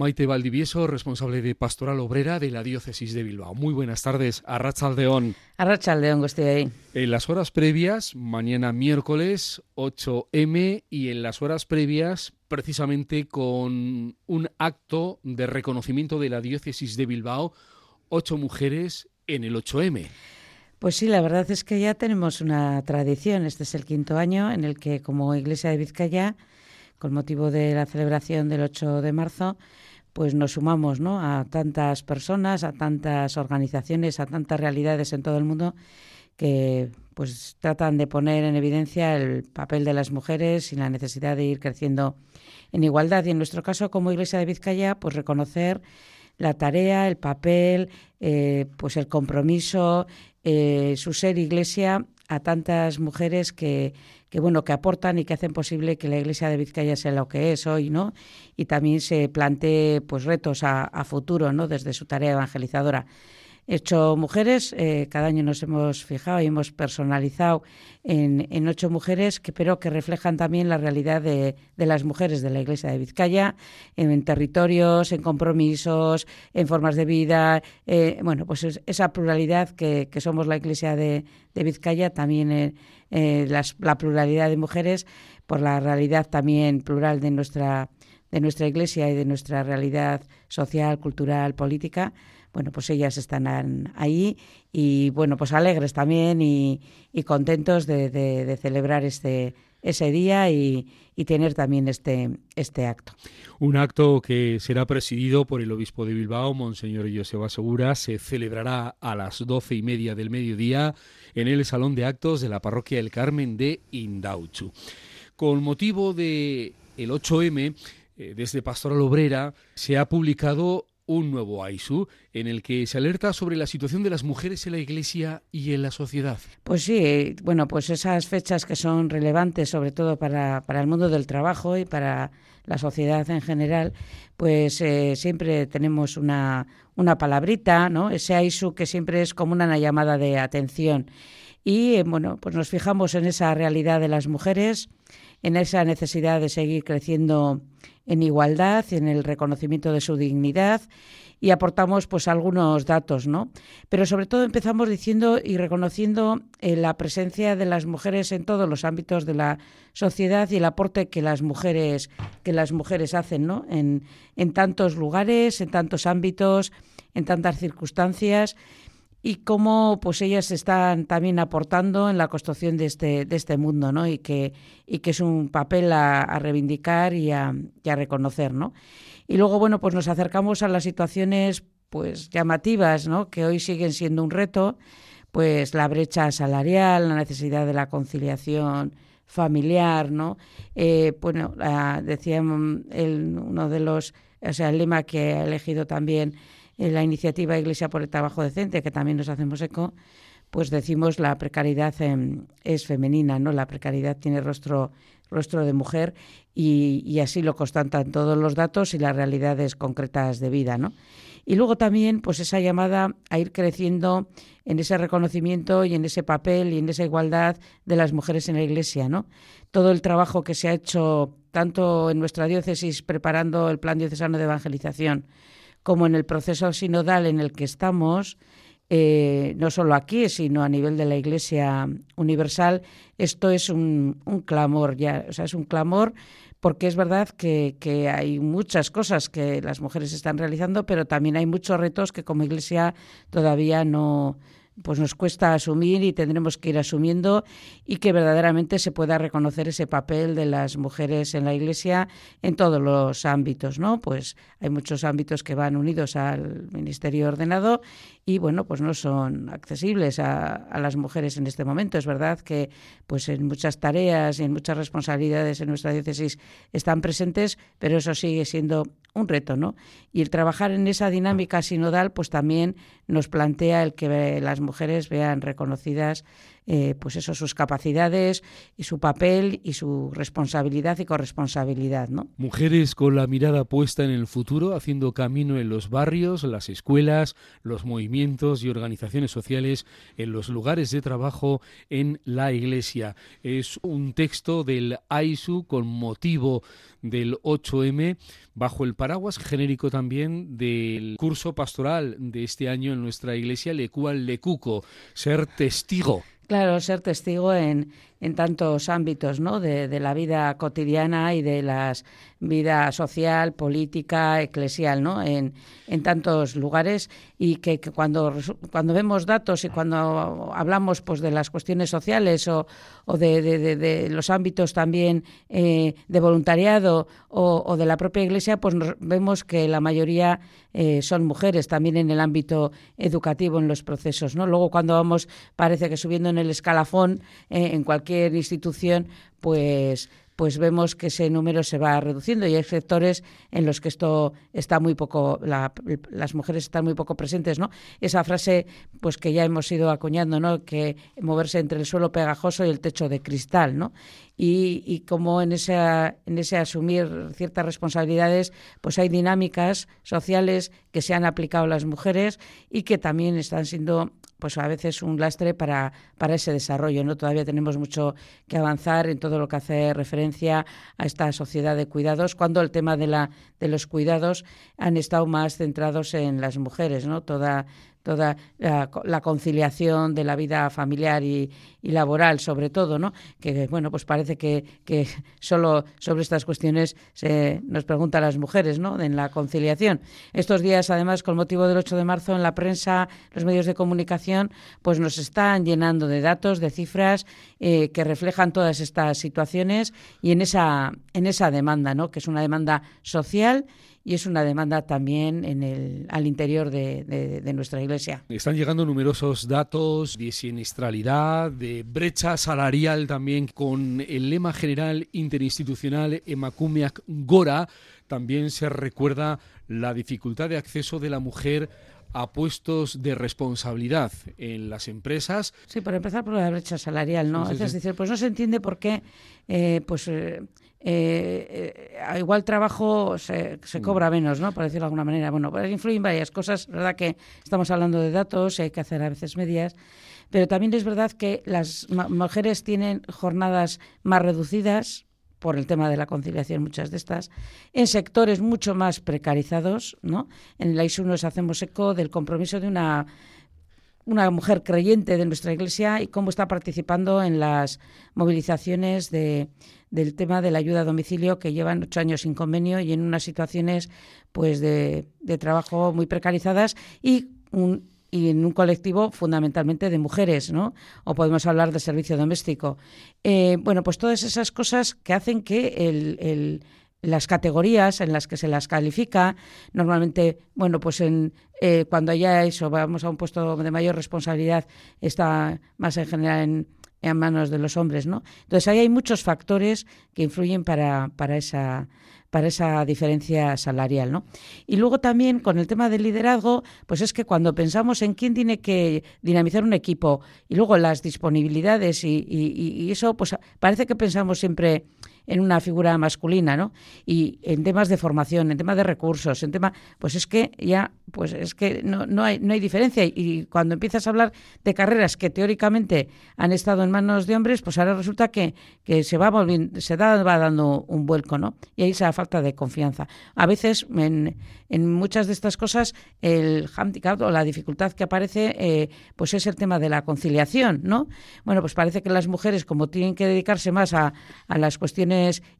Maite Valdivieso, responsable de Pastoral Obrera de la Diócesis de Bilbao. Muy buenas tardes, Arrachaldeón. Arrachaldeón, estoy ahí. En las horas previas, mañana miércoles 8M, y en las horas previas, precisamente con un acto de reconocimiento de la Diócesis de Bilbao, ocho mujeres en el 8M. Pues sí, la verdad es que ya tenemos una tradición. Este es el quinto año en el que, como Iglesia de Vizcaya, con motivo de la celebración del 8 de marzo, pues nos sumamos ¿no? a tantas personas, a tantas organizaciones, a tantas realidades en todo el mundo que pues tratan de poner en evidencia el papel de las mujeres y la necesidad de ir creciendo en igualdad. Y en nuestro caso, como Iglesia de Vizcaya, pues reconocer la tarea, el papel, eh, pues el compromiso, eh, su ser iglesia a tantas mujeres que, que bueno que aportan y que hacen posible que la iglesia de Vizcaya sea lo que es hoy no y también se plantee pues retos a, a futuro no desde su tarea evangelizadora hecho mujeres. Eh, cada año nos hemos fijado y hemos personalizado en, ocho mujeres, que, pero que reflejan también la realidad de, las mujeres de la Iglesia de Vizcaya, en, territorios, en compromisos, en formas de vida. Eh, bueno, pues esa pluralidad que, somos la Iglesia de, Vizcaya, también eh, la pluralidad de mujeres, por la realidad también plural de nuestra de nuestra iglesia y de nuestra realidad social, cultural, política, bueno, pues ellas están ahí y bueno, pues alegres también y, contentos de, celebrar este ese día y, tener también este, este acto. Un acto que será presidido por el obispo de Bilbao, Monseñor Joseba Segura, se celebrará a las doce y media del mediodía en el Salón de Actos de la Parroquia del Carmen de Indauchu. Con motivo de el 8M, eh, desde Pastoral Obrera se ha publicado un nuevo AISU en el que se alerta sobre la situación de las mujeres en la Iglesia y en la sociedad. Pues sí, bueno, pues esas fechas que son relevantes sobre todo para, el mundo del trabajo y para la sociedad en general, pues eh, siempre tenemos una, una palabrita, ¿no? Ese AISU que siempre es como una llamada de atención. Y eh, bueno, pues nos fijamos en esa realidad de las mujeres, en esa necesidad de seguir creciendo en igualdad, en el reconocimiento de su dignidad y aportamos pues algunos datos, ¿no? Pero sobre todo empezamos diciendo y reconociendo eh, la presencia de las mujeres en todos los ámbitos de la sociedad y el aporte que las mujeres que las mujeres hacen, ¿no? En, en tantos lugares, en tantos ámbitos, en tantas circunstancias y cómo pues ellas están también aportando en la construcción de este, de este mundo, ¿no? Y que, y que es un papel a, reivindicar y a, reconocer, ¿no? Y luego, bueno, pues nos acercamos a las situaciones pues llamativas, ¿no? Que hoy siguen siendo un reto, pues la brecha salarial, la necesidad de la conciliación familiar, ¿no? Eh, bueno, decía el, uno de los, o sea, el lema que ha elegido también la iniciativa Iglesia por el Trabajo Decente, que también nos hacemos eco, pues decimos la precariedad em, es femenina, ¿no? La precariedad tiene rostro, rostro de mujer y, así lo constatan todos los datos y las realidades concretas de vida, ¿no? Y luego también, pues esa llamada a ir creciendo en ese reconocimiento y en ese papel y en esa igualdad de las mujeres en la Iglesia, ¿no? Todo el trabajo que se ha hecho tanto en nuestra diócesis preparando el plan diocesano de evangelización, como en el proceso sinodal en el que estamos, eh, no solo aquí, sino a nivel de la Iglesia Universal, esto es un, clamor ya, o sea, es un clamor porque es verdad que, que, hay muchas cosas que las mujeres están realizando, pero también hay muchos retos que como Iglesia todavía no, pues nos cuesta asumir y tendremos que ir asumiendo y que verdaderamente se pueda reconocer ese papel de las mujeres en la Iglesia en todos los ámbitos, ¿no? Pues hay muchos ámbitos que van unidos al ministerio ordenado y bueno, pues no son accesibles a, las mujeres en este momento. Es verdad que pues en muchas tareas y en muchas responsabilidades en nuestra diócesis están presentes, pero eso sigue siendo un reto, ¿no? Y el trabajar en esa dinámica sinodal, pues también nos plantea el que las mujeres vean reconocidas eh, pues eso, sus capacidades y su papel y su responsabilidad y corresponsabilidad, ¿no? Mujeres con la mirada puesta en el futuro, haciendo camino en los barrios, las escuelas, los movimientos y organizaciones sociales, en los lugares de trabajo, en la iglesia. Es un texto del AISU con motivo del 8M bajo el paraguas genérico también del curso pastoral de este año en nuestra iglesia, Lecual Lecuco, ser testigo. Claro, ser testigo en, en tantos ámbitos ¿no? de, de, la vida cotidiana y de la vida social, política, eclesial, ¿no? en, en tantos lugares y que, que, cuando, cuando vemos datos y cuando hablamos pues, de las cuestiones sociales o, o de, de, de, los ámbitos también eh, de voluntariado o, o, de la propia Iglesia, pues vemos que la mayoría eh, son mujeres también en el ámbito educativo en los procesos. ¿no? Luego cuando vamos, parece que subiendo en el escalafón, eh, en cualquier institución, pues pues vemos que ese número se va reduciendo y hay sectores en los que esto está muy poco, la, las mujeres están muy poco presentes, ¿no? Esa frase, pues que ya hemos ido acuñando, ¿no? Que moverse entre el suelo pegajoso y el techo de cristal, ¿no? Y, y como en ese, en ese asumir ciertas responsabilidades, pues hay dinámicas sociales que se han aplicado a las mujeres y que también están siendo pues a veces un lastre para, para ese desarrollo. ¿no? Todavía tenemos mucho que avanzar en todo lo que hace referencia a esta sociedad de cuidados, cuando el tema de, la, de los cuidados han estado más centrados en las mujeres, ¿no? Toda toda la, la, conciliación de la vida familiar y, laboral, sobre todo, ¿no? Que, bueno, pues parece que, que solo sobre estas cuestiones se nos preguntan las mujeres, ¿no? En la conciliación. Estos días, además, con motivo del 8 de marzo, en la prensa, los medios de comunicación, pues nos están llenando de datos, de cifras eh, que reflejan todas estas situaciones y en esa, en esa demanda, ¿no? Que es una demanda social y es una demanda también en el, al interior de, de, de, nuestra iglesia. Están llegando numerosos datos de siniestralidad, de brecha salarial también, con el lema general interinstitucional Emakumeak Gora. También se recuerda la dificultad de acceso de la mujer a puestos de responsabilidad en las empresas. Sí, por empezar por la brecha salarial, ¿no? Sí, sí, sí. Es decir, pues no se entiende por qué, eh, pues eh, eh, a igual trabajo se, se, cobra menos, ¿no? Por decirlo de alguna manera. Bueno, pues influyen varias cosas. Verdad que estamos hablando de datos y hay que hacer a veces medias. Pero también es verdad que las mujeres tienen jornadas más reducidas, por el tema de la conciliación, muchas de estas, en sectores mucho más precarizados, ¿no? En el AISU nos hacemos eco del compromiso de una una mujer creyente de nuestra iglesia y cómo está participando en las movilizaciones de, del tema de la ayuda a domicilio que llevan ocho años sin convenio y en unas situaciones pues de, de trabajo muy precarizadas y un, y en un colectivo fundamentalmente de mujeres, ¿no? O podemos hablar de servicio doméstico. Eh, bueno, pues todas esas cosas que hacen que el, el, las categorías en las que se las califica, normalmente, bueno, pues en, eh, cuando haya eso, vamos a un puesto de mayor responsabilidad, está más en general en, en manos de los hombres, ¿no? Entonces ahí hay muchos factores que influyen para, para esa para esa diferencia salarial, ¿no? Y luego también con el tema del liderazgo, pues es que cuando pensamos en quién tiene que dinamizar un equipo y luego las disponibilidades y, y, y eso, pues parece que pensamos siempre en una figura masculina, ¿no? Y en temas de formación, en temas de recursos, en tema, pues es que ya, pues es que no, no, hay, no hay diferencia. Y cuando empiezas a hablar de carreras que teóricamente han estado en manos de hombres, pues ahora resulta que, que se va volviendo, se da, va dando un vuelco, ¿no? Y ahí esa falta de confianza. A veces, en, en muchas de estas cosas, el handicap o la dificultad que aparece, eh, pues es el tema de la conciliación, ¿no? Bueno, pues parece que las mujeres, como tienen que dedicarse más a, a las cuestiones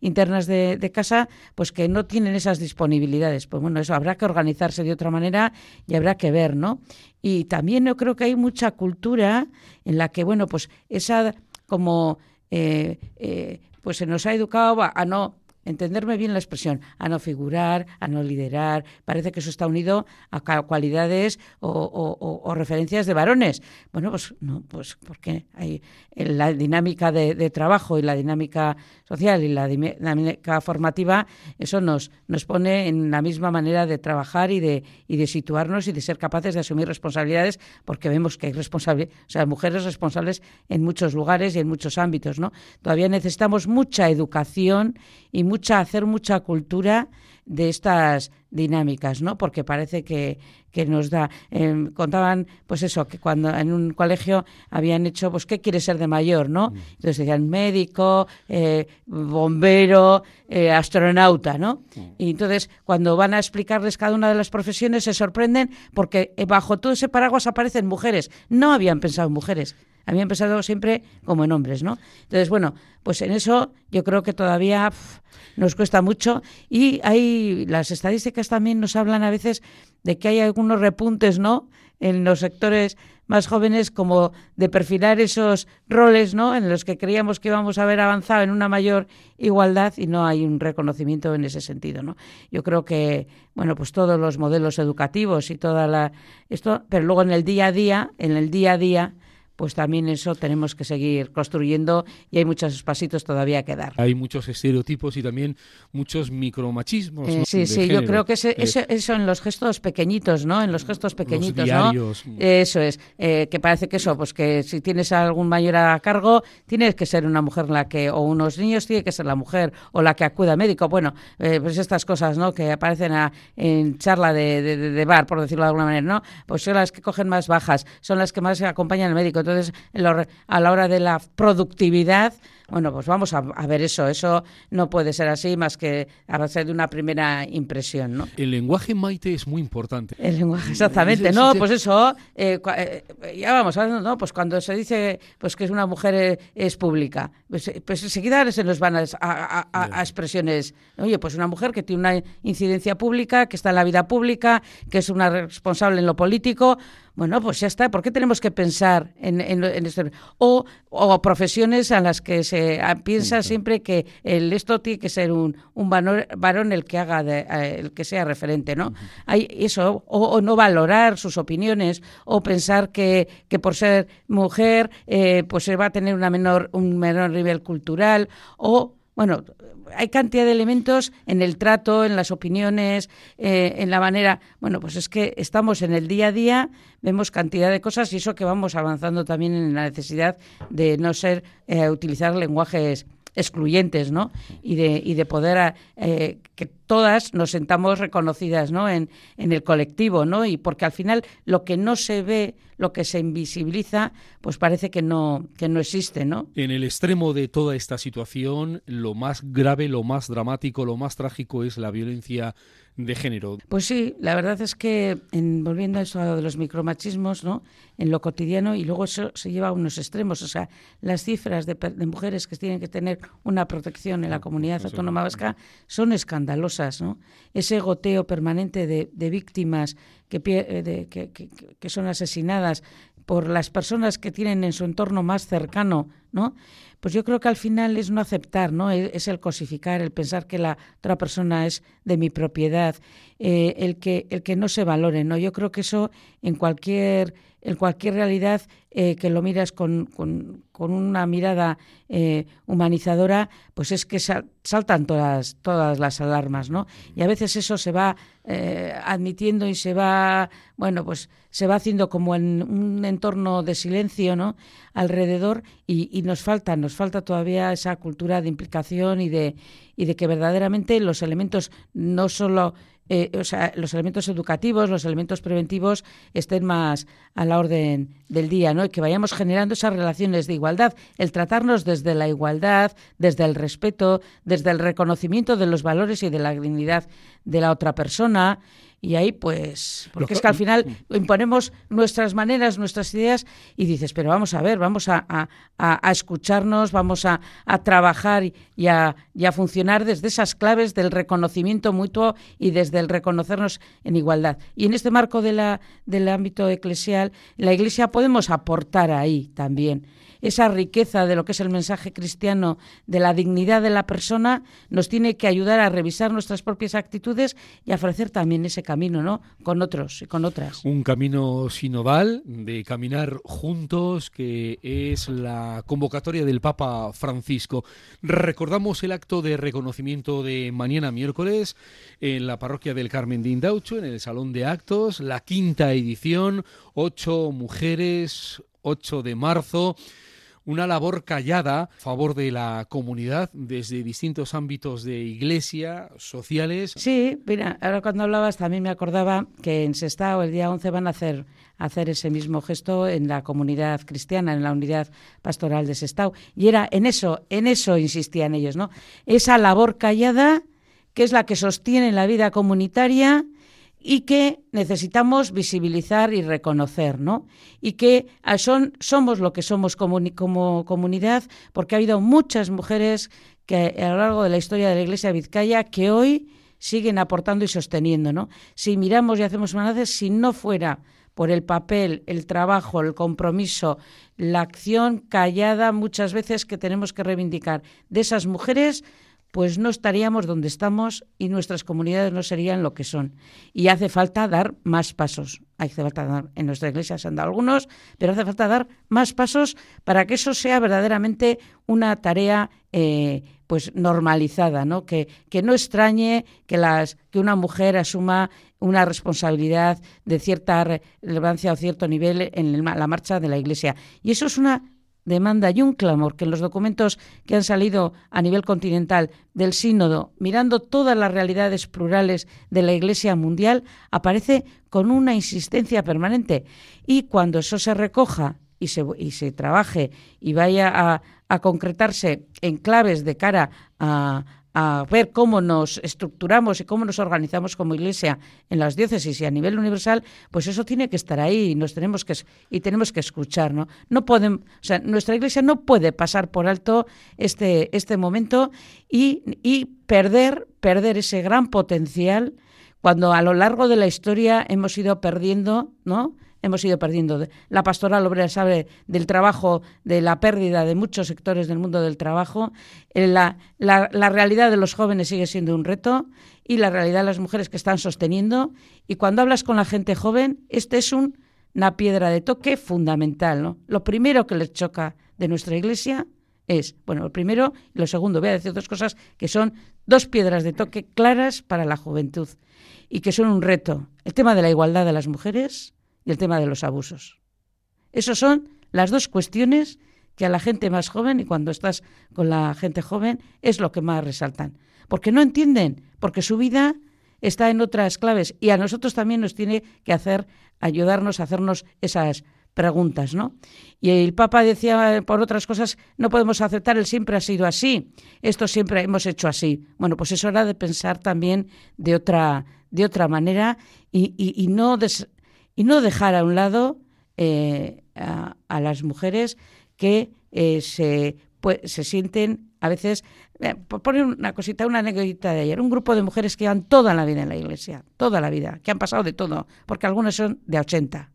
internas de, casa, pues que no tienen esas disponibilidades. Pues bueno, eso habrá que organizarse de otra manera y habrá que ver, ¿no? Y también yo creo que hay mucha cultura en la que, bueno, pues esa como, eh, eh, pues se nos ha educado a no entenderme bien la expresión, a no figurar, a no liderar. Parece que eso está unido a cualidades o, referencias de varones. Bueno, pues no, pues porque hay la dinámica de, trabajo y la dinámica social y la dinámica formativa, eso nos, nos pone en la misma manera de trabajar y de, y de situarnos y de ser capaces de asumir responsabilidades, porque vemos que hay responsable, o sea, mujeres responsables en muchos lugares y en muchos ámbitos, ¿no? Todavía necesitamos mucha educación y mucha, hacer mucha cultura de estas dinámicas, ¿no? Porque parece que, que nos da. Em, contaban, pues eso, que cuando en un colegio habían hecho, pues, ¿qué quiere ser de mayor, no? Mm. Entonces decían médico, eh, bombero, eh, astronauta, ¿no? Mm. Y entonces, cuando van a explicarles cada una de las profesiones, se sorprenden porque bajo todo ese paraguas aparecen mujeres. No habían pensado en mujeres habían pensado siempre como en hombres, ¿no? Entonces, bueno, pues en eso yo creo que todavía nos cuesta mucho y hay las estadísticas también nos hablan a veces de que hay algunos repuntes, ¿no? En los sectores más jóvenes como de perfilar esos roles, ¿no? En los que creíamos que íbamos a haber avanzado en una mayor igualdad y no hay un reconocimiento en ese sentido, ¿no? Yo creo que, bueno, pues todos los modelos educativos y toda la esto, pero luego en el día a día, en el día a día pues también eso tenemos que seguir construyendo y hay muchos pasitos todavía que dar. Hay muchos estereotipos y también muchos micromachismos. Eh, sí, sí, yo creo que ese, eh, eso en los gestos pequeñitos, ¿no? En los gestos pequeñitos, ¿no? Eso es, eh, que parece que eso, pues que si tienes algún mayor a cargo, tienes que ser una mujer la que, o unos niños, tiene que ser la mujer o la que acuda al médico. Bueno, pues estas cosas, ¿no? Que aparecen en charla de, de, bar, por decirlo de alguna manera, ¿no? Pues son las que cogen más bajas, son las que más acompañan al médico. Entonces, a la hora de la productividad, bueno, pues vamos a, ver eso. Eso no puede ser así más que a base de una primera impresión, ¿no? El lenguaje maite es muy importante. El lenguaje, exactamente. no, pues eso, eh, eh, ya vamos ¿no? Pues cuando se dice pues que es una mujer eh, es pública, pues, pues enseguida se nos van a, a, expresiones. Oye, pues una mujer que tiene una incidencia pública, que está en la vida pública, que es una responsable en lo político. Bueno, pues ya está. ¿Por qué tenemos que pensar en, en, esto? O, o, profesiones a las que se piensa siempre que el, esto tiene que ser un, un varón el que haga eh, el que sea referente, ¿no? Hay eso, o, no valorar sus opiniones, o pensar que, que por ser mujer, eh, pues se va a tener una menor, un menor nivel cultural, o bueno, hay cantidad de elementos en el trato, en las opiniones, eh, en la manera. Bueno, pues es que estamos en el día a día, vemos cantidad de cosas y eso que vamos avanzando también en la necesidad de no ser, eh, utilizar lenguajes excluyentes, ¿no? Y de, y de poder eh, que todas nos sentamos reconocidas, ¿no? En, en el colectivo, ¿no? Y porque al final lo que no se ve, lo que se invisibiliza, pues parece que no, que no existe, ¿no? En el extremo de toda esta situación, lo más grave, lo más dramático, lo más trágico es la violencia de género. Pues sí, la verdad es que, en, volviendo a eso de los micromachismos, ¿no? En lo cotidiano, y luego eso se lleva a unos extremos, o sea, las cifras de, mujeres que tienen que tener una protección en la comunidad autónoma vasca son escandalosas, Ese goteo permanente de, víctimas que, que son asesinadas por las personas que tienen en su entorno más cercano, ¿no? pues yo creo que al final es no aceptar, ¿no? E-, es, el cosificar, el pensar que la otra persona es de mi propiedad, eh, el que el que no se valore, ¿no? Yo creo que eso en cualquier en cualquier realidad eh, que lo miras con, con, una mirada eh, humanizadora, pues es que saltan todas, todas las alarmas, ¿no? Y a veces eso se va admitiendo y se va, bueno, pues se va haciendo como en un entorno de silencio, ¿no? Alrededor y, y nos falta, nos falta todavía esa cultura de implicación y de, y de que verdaderamente los elementos no solo eh, o sea, los elementos educativos, los elementos preventivos estén más a la orden del día, ¿no? Y que vayamos generando esas relaciones de igualdad, el tratarnos desde la igualdad, desde el respeto, desde el reconocimiento de los valores y de la dignidad de la otra persona Y ahí, pues, porque es que al final imponemos nuestras maneras, nuestras ideas y dices, pero vamos a ver, vamos a, a, escucharnos, vamos a, trabajar y, y, a, funcionar desde esas claves del reconocimiento mutuo y desde el reconocernos en igualdad. Y en este marco de la, del ámbito eclesial, la Iglesia podemos aportar ahí también esa riqueza de lo que es el mensaje cristiano de la dignidad de la persona, nos tiene que ayudar a revisar nuestras propias actitudes y a ofrecer también ese camino, ¿no? Con otros y con otras. Un camino sinodal de caminar juntos, que es la convocatoria del Papa Francisco. Recordamos el acto de reconocimiento de mañana miércoles en la parroquia del Carmen de Indaucho, en el Salón de Actos, la quinta edición, ocho mujeres, 8 de marzo una labor callada a favor de la comunidad desde distintos ámbitos de iglesia, sociales. Sí, mira, ahora cuando hablabas también me acordaba que en Sestao el día 11 van a hacer, hacer ese mismo gesto en la comunidad cristiana, en la unidad pastoral de Sestao. Y era en eso, en eso insistían ellos, ¿no? Esa labor callada que es la que sostiene la vida comunitaria y que necesitamos visibilizar y reconocer, ¿no? Y que ah, son, somos lo que somos como, comunidad, porque ha habido muchas mujeres que a lo largo de la historia de la Iglesia Vizcaya que hoy siguen aportando y sosteniendo, ¿no? Si miramos y hacemos un análisis, si no fuera por el papel, el trabajo, el compromiso, la acción callada muchas veces que tenemos que reivindicar de esas mujeres, pues no estaríamos donde estamos y nuestras comunidades no serían lo que son. Y hace falta dar más pasos. Hace falta dar, en nuestra iglesia se han dado algunos, pero hace falta dar más pasos para que eso sea verdaderamente una tarea eh, pues normalizada, ¿no? Que, que no extrañe que, las, que una mujer asuma una responsabilidad de cierta relevancia o cierto nivel en la marcha de la iglesia. Y eso es una demanda y un clamor que en los documentos que han salido a nivel continental del sínodo, mirando todas las realidades plurales de la Iglesia mundial, aparece con una insistencia permanente. Y cuando eso se recoja y se, trabaje y vaya a, a concretarse en claves de cara a, a ver cómo nos estructuramos y cómo nos organizamos como iglesia en las diócesis y a nivel universal, pues eso tiene que estar ahí y nos tenemos que y tenemos que escuchar, ¿no? No pueden, o sea, nuestra iglesia no puede pasar por alto este este momento y, y perder perder ese gran potencial cuando a lo largo de la historia hemos ido perdiendo, ¿no? Hemos ido perdiendo. La pastoral obrera sabe del trabajo, de la pérdida de muchos sectores del mundo del trabajo. Eh, la, realidad de los jóvenes sigue siendo un reto y la realidad de las mujeres que están sosteniendo. Y cuando hablas con la gente joven, este es una piedra de toque fundamental. Lo primero que les choca de nuestra iglesia es, bueno, lo primero y lo segundo, voy a decir dos cosas que son dos piedras de toque claras para la juventud y que son un reto. El tema de la igualdad de las mujeres y el tema de los abusos. Esas son las dos cuestiones que a la gente más joven y cuando estás con la gente joven es lo que más resaltan. Porque no entienden, porque su vida está en otras claves y a nosotros también nos tiene que hacer ayudarnos a hacernos esas preguntas, ¿no? Y el Papa decía por otras cosas, no podemos aceptar el siempre ha sido así, esto siempre hemos hecho así. Bueno, pues es hora de pensar también de otra de otra manera y, y, y no des, y no dejar a un lado eh, a, las mujeres que eh, se, pues, se sienten a veces, eh, por poner una cosita, una anécdota de ayer, un grupo de mujeres que llevan toda la vida en la iglesia, toda la vida, que han pasado de todo, porque algunas son de 80.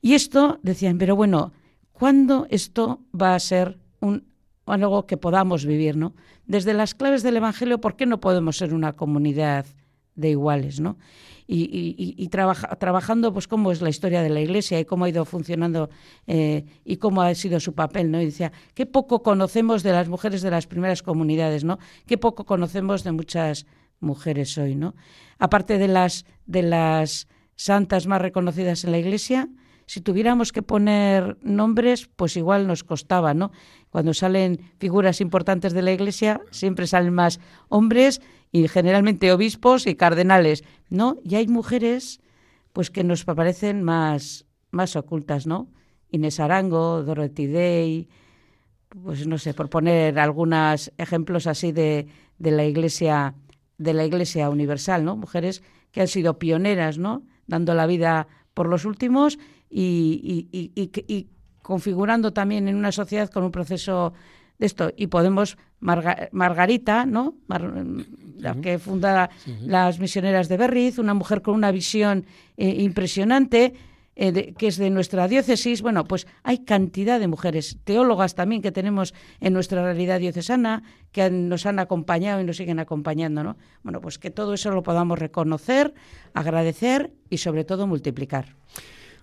Y esto decían, pero bueno, ¿cuándo esto va a ser un, algo que podamos vivir, ¿no? Desde las claves del Evangelio, ¿por qué no podemos ser una comunidad de iguales, ¿no? y, trabajando pues cómo es la historia de la Iglesia y cómo ha ido funcionando eh, y cómo ha sido su papel, ¿no? Y decía, qué poco conocemos de las mujeres de las primeras comunidades, ¿no? Qué poco conocemos de muchas mujeres hoy, ¿no? Aparte de las de las santas más reconocidas en la Iglesia, si tuviéramos que poner nombres, pues igual nos costaba, ¿no? Cuando salen figuras importantes de la Iglesia, siempre salen más hombres y generalmente obispos y cardenales, ¿no? Y hay mujeres pues que nos parecen más, más ocultas, ¿no? Inés Arango, Dorothy Day, pues no sé, por poner algunos ejemplos así de, de la iglesia de la iglesia universal, ¿no? Mujeres que han sido pioneras, ¿no? Dando la vida por los últimos y, y configurando también en una sociedad con un proceso de esto. Y podemos, Margarita, ¿no? la que funda las misioneras de Berriz, una mujer con una visión eh, impresionante, eh, que es de nuestra diócesis. Bueno, pues hay cantidad de mujeres, teólogas también que tenemos en nuestra realidad diocesana, que nos han acompañado y nos siguen acompañando, ¿no? Bueno, pues que todo eso lo podamos reconocer, agradecer y sobre todo multiplicar.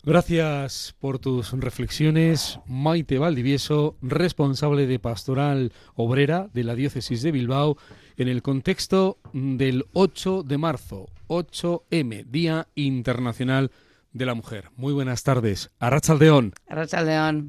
Gracias por tus reflexiones, Maite Valdivieso, responsable de Pastoral Obrera de la Diócesis de Bilbao, en el contexto del 8 de marzo, 8M, Día Internacional de la Mujer. Muy buenas tardes. Arrachaldeón. Arrachaldeón.